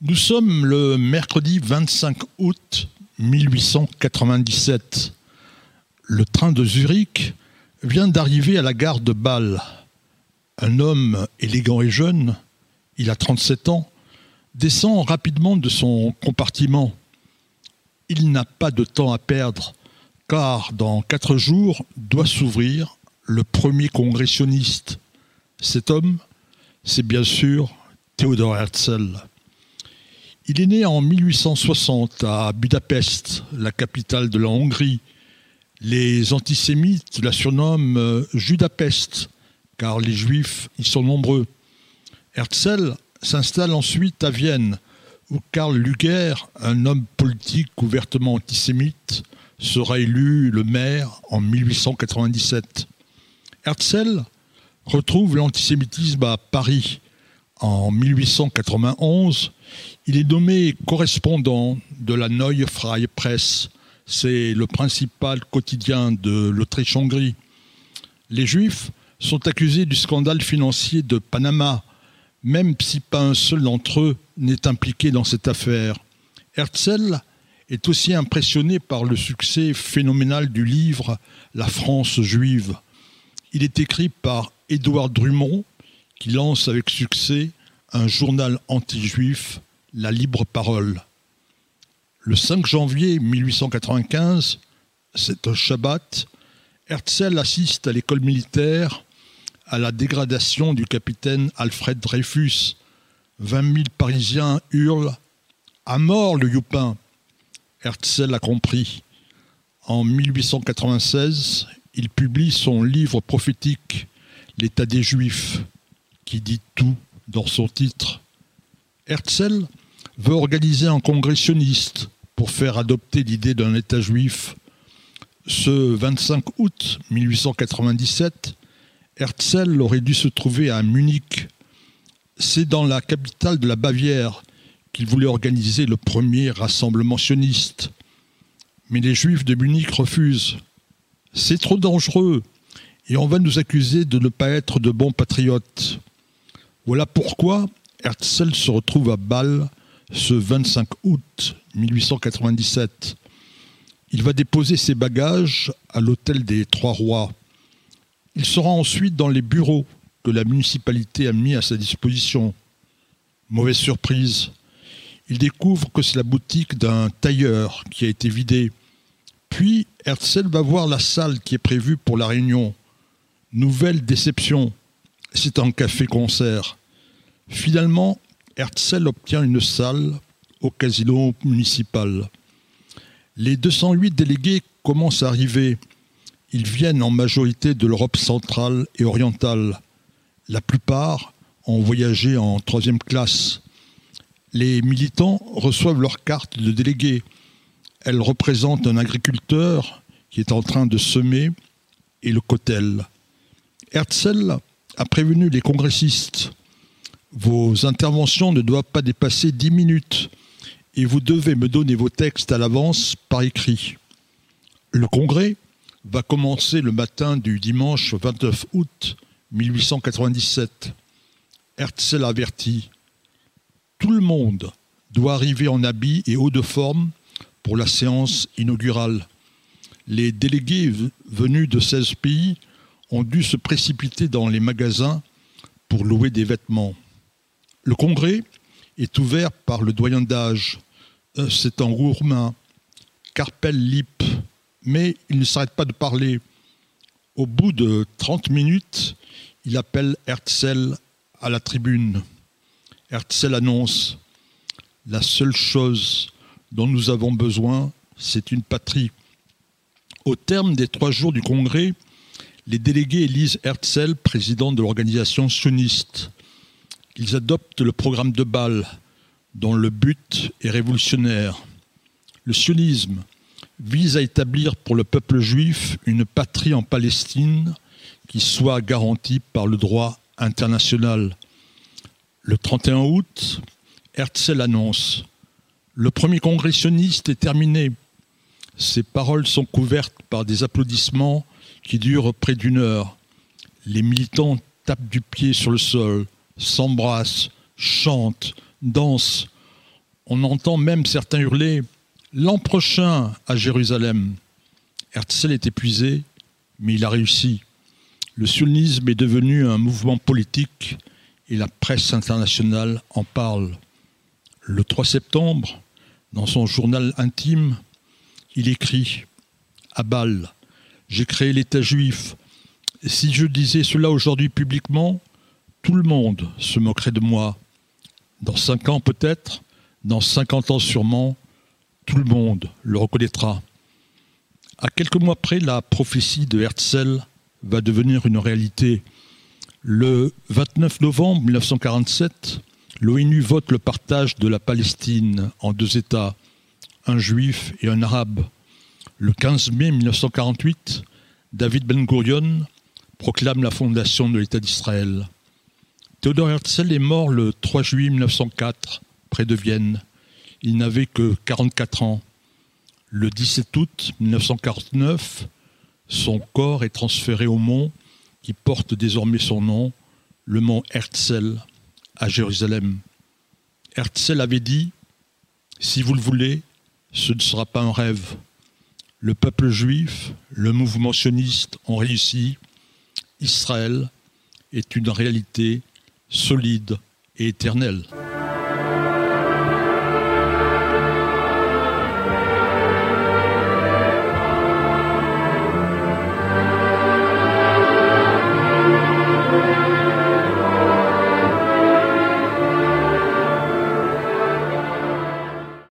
Nous sommes le mercredi 25 août 1897. Le train de Zurich vient d'arriver à la gare de Bâle. Un homme élégant et jeune, il a 37 ans, descend rapidement de son compartiment. Il n'a pas de temps à perdre, car dans quatre jours doit s'ouvrir le premier congressionniste. Cet homme, c'est bien sûr Théodore Herzl. Il est né en 1860 à Budapest, la capitale de la Hongrie. Les antisémites la surnomment euh, Judapest, car les juifs y sont nombreux. Herzl s'installe ensuite à Vienne, où Karl Luger, un homme politique ouvertement antisémite, sera élu le maire en 1897. Herzl retrouve l'antisémitisme à Paris en 1891 il est nommé correspondant de la Neue Freie Presse. C'est le principal quotidien de l'Autriche-Hongrie. Les Juifs sont accusés du scandale financier de Panama, même si pas un seul d'entre eux n'est impliqué dans cette affaire. Herzl est aussi impressionné par le succès phénoménal du livre La France juive. Il est écrit par Édouard Drummond, qui lance avec succès un journal anti-juif la libre parole. Le 5 janvier 1895, c'est un Shabbat, Herzl assiste à l'école militaire à la dégradation du capitaine Alfred Dreyfus. 20 000 Parisiens hurlent À mort le Youpin Herzl a compris. En 1896, il publie son livre prophétique L'état des Juifs, qui dit tout dans son titre. Herzl veut organiser un congrès sioniste pour faire adopter l'idée d'un État juif. Ce 25 août 1897, Herzl aurait dû se trouver à Munich. C'est dans la capitale de la Bavière qu'il voulait organiser le premier rassemblement sioniste. Mais les juifs de Munich refusent. C'est trop dangereux et on va nous accuser de ne pas être de bons patriotes. Voilà pourquoi Herzl se retrouve à Bâle ce 25 août 1897. Il va déposer ses bagages à l'hôtel des Trois Rois. Il sera ensuite dans les bureaux que la municipalité a mis à sa disposition. Mauvaise surprise. Il découvre que c'est la boutique d'un tailleur qui a été vidée. Puis Herzl va voir la salle qui est prévue pour la réunion. Nouvelle déception. C'est un café-concert. Finalement, Herzl obtient une salle au casino municipal. Les 208 délégués commencent à arriver. Ils viennent en majorité de l'Europe centrale et orientale. La plupart ont voyagé en troisième classe. Les militants reçoivent leur carte de délégué. Elle représente un agriculteur qui est en train de semer et le cotel. Herzl a prévenu les congressistes vos interventions ne doivent pas dépasser 10 minutes et vous devez me donner vos textes à l'avance par écrit. Le congrès va commencer le matin du dimanche 29 août 1897. Herzl avertit Tout le monde doit arriver en habit et haut de forme pour la séance inaugurale. Les délégués venus de 16 pays ont dû se précipiter dans les magasins pour louer des vêtements. Le congrès est ouvert par le doyen d'âge. Euh, c'est un roumain, Carpel Lip, mais il ne s'arrête pas de parler. Au bout de 30 minutes, il appelle Herzl à la tribune. Herzl annonce La seule chose dont nous avons besoin, c'est une patrie. Au terme des trois jours du congrès, les délégués élisent Herzl président de l'organisation sioniste. Ils adoptent le programme de Bâle, dont le but est révolutionnaire. Le sionisme vise à établir pour le peuple juif une patrie en Palestine qui soit garantie par le droit international. Le 31 août, Herzl annonce Le premier congrès sioniste est terminé. Ces paroles sont couvertes par des applaudissements qui durent près d'une heure. Les militants tapent du pied sur le sol s'embrassent, chantent, dansent. On entend même certains hurler L'an prochain à Jérusalem. Herzl est épuisé, mais il a réussi. Le sionisme est devenu un mouvement politique et la presse internationale en parle. Le 3 septembre, dans son journal intime, il écrit À Bâle, j'ai créé l'État juif. Si je disais cela aujourd'hui publiquement, tout le monde se moquerait de moi. Dans cinq ans peut-être, dans cinquante ans sûrement, tout le monde le reconnaîtra. À quelques mois près, la prophétie de Herzl va devenir une réalité. Le 29 novembre 1947, l'ONU vote le partage de la Palestine en deux États, un juif et un arabe. Le 15 mai 1948, David Ben Gurion proclame la fondation de l'État d'Israël. Theodor Herzl est mort le 3 juillet 1904, près de Vienne. Il n'avait que 44 ans. Le 17 août 1949, son corps est transféré au mont qui porte désormais son nom, le mont Herzl, à Jérusalem. Herzl avait dit Si vous le voulez, ce ne sera pas un rêve. Le peuple juif, le mouvement sioniste ont réussi. Israël est une réalité solide et éternelle.